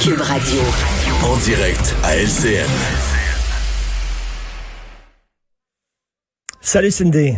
Cube Radio. En direct à LCN. Salut Cindy.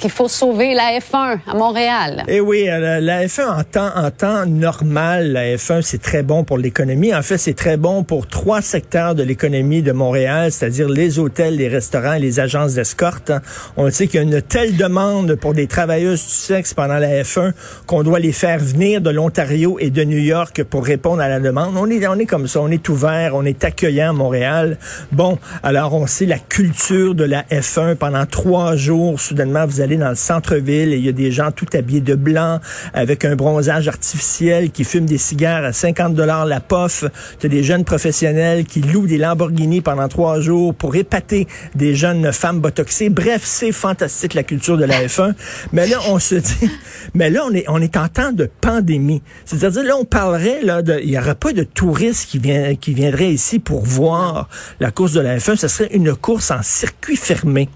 Qu'il faut sauver la F1 à Montréal? Eh oui, euh, la F1 en temps, en temps normal, la F1, c'est très bon pour l'économie. En fait, c'est très bon pour trois secteurs de l'économie de Montréal, c'est-à-dire les hôtels, les restaurants les agences d'escorte. On sait qu'il y a une telle demande pour des travailleuses du sexe pendant la F1 qu'on doit les faire venir de l'Ontario et de New York pour répondre à la demande. On est, on est comme ça, on est ouvert, on est accueillant à Montréal. Bon, alors on sait la culture de la F1 pendant trois jours. Soudainement, vous allez dans le centre-ville et il y a des gens tout habillés de blanc avec un bronzage artificiel qui fument des cigares à 50 dollars la pof. Tu des jeunes professionnels qui louent des Lamborghini pendant trois jours pour épater des jeunes femmes botoxées. Bref, c'est fantastique la culture de la F1. Mais là, on se dit, mais là, on est, on est en temps de pandémie. C'est-à-dire, là, on parlerait, là, il y aurait pas de touristes qui, vient, qui viendraient ici pour voir la course de la F1. Ce serait une course en circuit fermé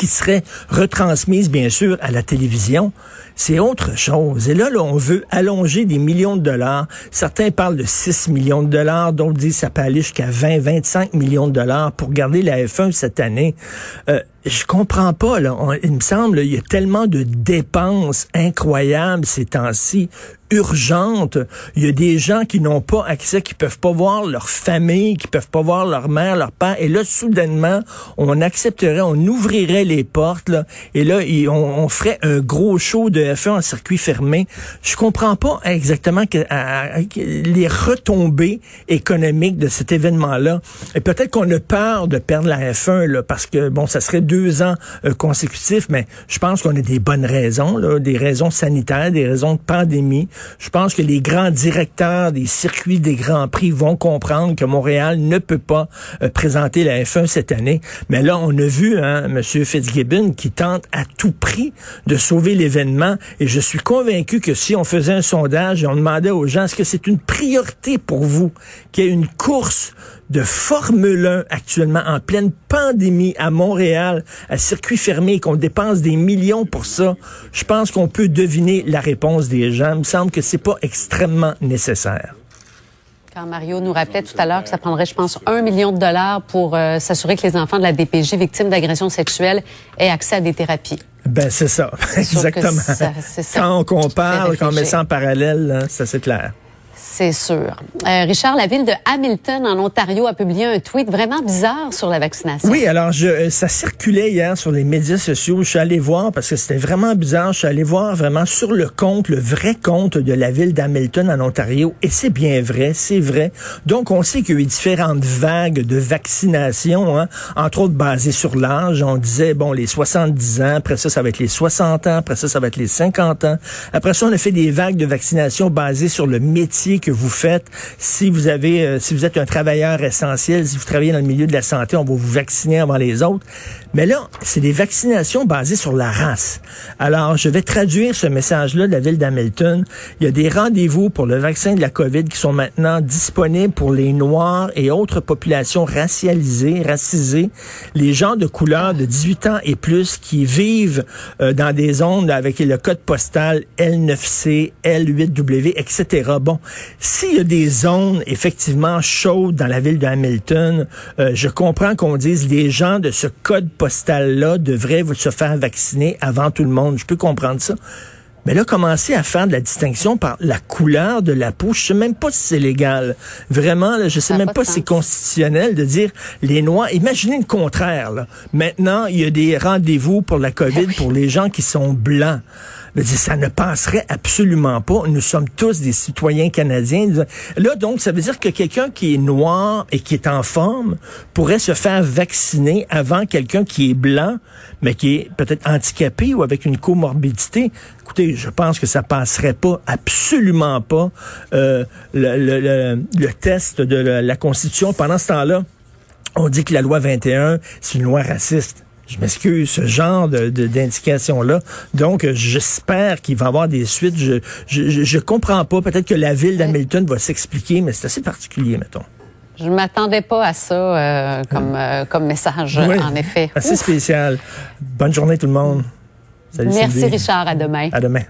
qui serait retransmise, bien sûr, à la télévision, c'est autre chose. Et là, là, on veut allonger des millions de dollars. Certains parlent de 6 millions de dollars, d'autres disent que ça peut aller jusqu'à 20, 25 millions de dollars pour garder la F1 cette année. Euh, je comprends pas, là. il me semble, il y a tellement de dépenses incroyables ces temps-ci, urgentes. Il y a des gens qui n'ont pas accès, qui peuvent pas voir leur famille, qui peuvent pas voir leur mère, leur père. Et là, soudainement, on accepterait, on ouvrirait les portes, là, et là, on, ferait un gros show de F1 en circuit fermé. Je comprends pas exactement les retombées économiques de cet événement-là. Et peut-être qu'on a peur de perdre la F1, là, parce que, bon, ça serait deux ans euh, consécutifs, mais je pense qu'on a des bonnes raisons, là, des raisons sanitaires, des raisons de pandémie. Je pense que les grands directeurs des circuits des grands prix vont comprendre que Montréal ne peut pas euh, présenter la F1 cette année. Mais là, on a vu hein, M. Fitzgibbon qui tente à tout prix de sauver l'événement. Et je suis convaincu que si on faisait un sondage et on demandait aux gens est-ce que c'est une priorité pour vous qu'il y ait une course de Formule 1 actuellement en pleine pandémie à Montréal, à circuit fermé, qu'on dépense des millions pour ça, je pense qu'on peut deviner la réponse des gens. Il me semble que c'est pas extrêmement nécessaire. Quand Mario nous rappelait tout à l'heure que ça prendrait, je pense, un million de dollars pour euh, s'assurer que les enfants de la DPJ victimes d'agressions sexuelles aient accès à des thérapies. Ben c'est ça, exactement. Ça, ça. Quand on compare, quand on met ça en parallèle, ça c'est clair. C'est sûr. Euh, Richard, la ville de Hamilton, en Ontario, a publié un tweet vraiment bizarre sur la vaccination. Oui, alors je, euh, ça circulait hier sur les médias sociaux. Je suis allé voir parce que c'était vraiment bizarre. Je suis allé voir vraiment sur le compte, le vrai compte de la ville d'Hamilton en Ontario. Et c'est bien vrai, c'est vrai. Donc, on sait qu'il y a eu différentes vagues de vaccination, hein, entre autres basées sur l'âge. On disait, bon, les 70 ans, après ça, ça va être les 60 ans, après ça, ça va être les 50 ans. Après ça, on a fait des vagues de vaccination basées sur le métier que vous faites. Si vous avez, euh, si vous êtes un travailleur essentiel, si vous travaillez dans le milieu de la santé, on va vous vacciner avant les autres. Mais là, c'est des vaccinations basées sur la race. Alors, je vais traduire ce message-là de la ville d'Hamilton. Il y a des rendez-vous pour le vaccin de la COVID qui sont maintenant disponibles pour les Noirs et autres populations racialisées, racisées, les gens de couleur de 18 ans et plus qui vivent euh, dans des zones avec le code postal L9C, L8W, etc. Bon, s'il y a des zones effectivement chaudes dans la ville de Hamilton, euh, je comprends qu'on dise les gens de ce code postal-là devraient se faire vacciner avant tout le monde. Je peux comprendre ça. Mais là, commencer à faire de la distinction par la couleur de la peau, je sais même pas si c'est légal. Vraiment, là, je sais même pas, si c'est constitutionnel de dire les Noirs. Imaginez le contraire. Maintenant, il y a des rendez-vous pour la COVID eh pour les gens qui sont blancs ça ne passerait absolument pas. Nous sommes tous des citoyens canadiens. Là, donc, ça veut dire que quelqu'un qui est noir et qui est en forme pourrait se faire vacciner avant quelqu'un qui est blanc, mais qui est peut-être handicapé ou avec une comorbidité. Écoutez, je pense que ça passerait pas, absolument pas, euh, le, le, test de la Constitution. Pendant ce temps-là, on dit que la loi 21, c'est une loi raciste. Je m'excuse, ce genre de, d'indication-là. Donc, j'espère qu'il va y avoir des suites. Je, je, je comprends pas. Peut-être que la ville d'Hamilton va s'expliquer, mais c'est assez particulier, mettons. Je ne m'attendais pas à ça euh, comme, euh, comme message, en effet. Assez spécial. Bonne journée tout le monde. Salut Merci Richard, à demain. À demain.